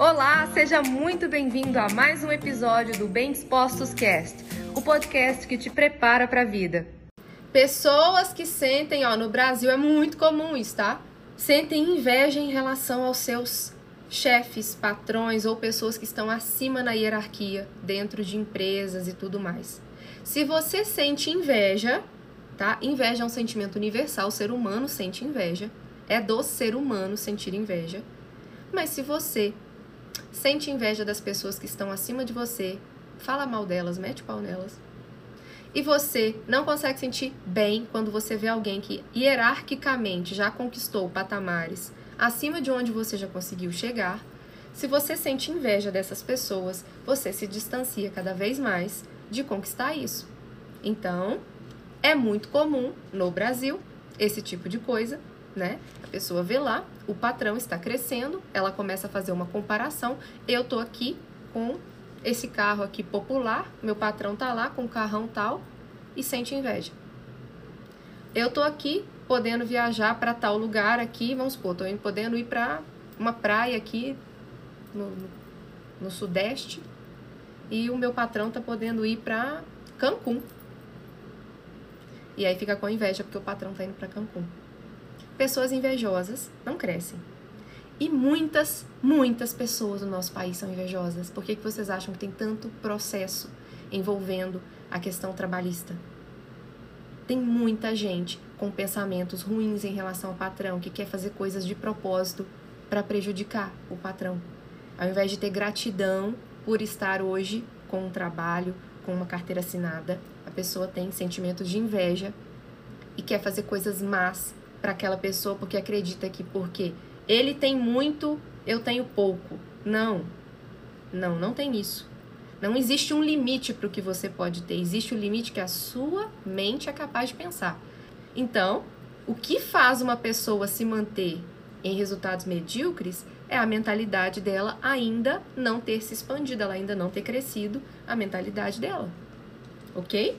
Olá, seja muito bem-vindo a mais um episódio do Bem Dispostos Cast, o podcast que te prepara para a vida. Pessoas que sentem, ó, no Brasil é muito comum isso, tá? Sentem inveja em relação aos seus chefes, patrões ou pessoas que estão acima na hierarquia, dentro de empresas e tudo mais. Se você sente inveja, tá? Inveja é um sentimento universal, o ser humano sente inveja. É do ser humano sentir inveja. Mas se você sente inveja das pessoas que estão acima de você, fala mal delas, mete o pau nelas. E você não consegue sentir bem quando você vê alguém que hierarquicamente já conquistou patamares acima de onde você já conseguiu chegar. Se você sente inveja dessas pessoas, você se distancia cada vez mais de conquistar isso. Então, é muito comum no Brasil esse tipo de coisa, né? A pessoa vê lá, o patrão está crescendo, ela começa a fazer uma comparação. Eu tô aqui com esse carro aqui popular, meu patrão tá lá com um carrão tal e sente inveja. Eu tô aqui podendo viajar para tal lugar aqui, vamos supor, tô podendo ir para uma praia aqui no, no sudeste e o meu patrão tá podendo ir para Cancún. E aí fica com inveja porque o patrão tá indo para Cancún. Pessoas invejosas não crescem. E muitas, muitas pessoas no nosso país são invejosas. Por que, que vocês acham que tem tanto processo envolvendo a questão trabalhista? Tem muita gente com pensamentos ruins em relação ao patrão, que quer fazer coisas de propósito para prejudicar o patrão. Ao invés de ter gratidão por estar hoje com um trabalho, com uma carteira assinada, a pessoa tem sentimentos de inveja e quer fazer coisas más para aquela pessoa porque acredita que porque ele tem muito, eu tenho pouco. Não. Não, não tem isso. Não existe um limite para o que você pode ter. Existe o um limite que a sua mente é capaz de pensar. Então, o que faz uma pessoa se manter em resultados medíocres é a mentalidade dela ainda não ter se expandido, ela ainda não ter crescido a mentalidade dela. Ok?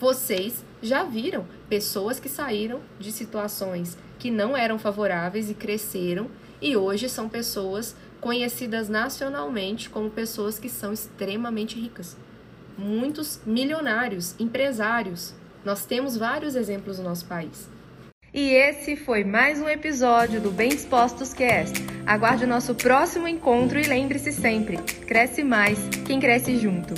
Vocês já viram pessoas que saíram de situações que não eram favoráveis e cresceram e hoje são pessoas conhecidas nacionalmente como pessoas que são extremamente ricas. Muitos milionários, empresários. Nós temos vários exemplos no nosso país. E esse foi mais um episódio do Bem Dispostos Cast. Aguarde o nosso próximo encontro e lembre-se sempre: cresce mais quem cresce junto.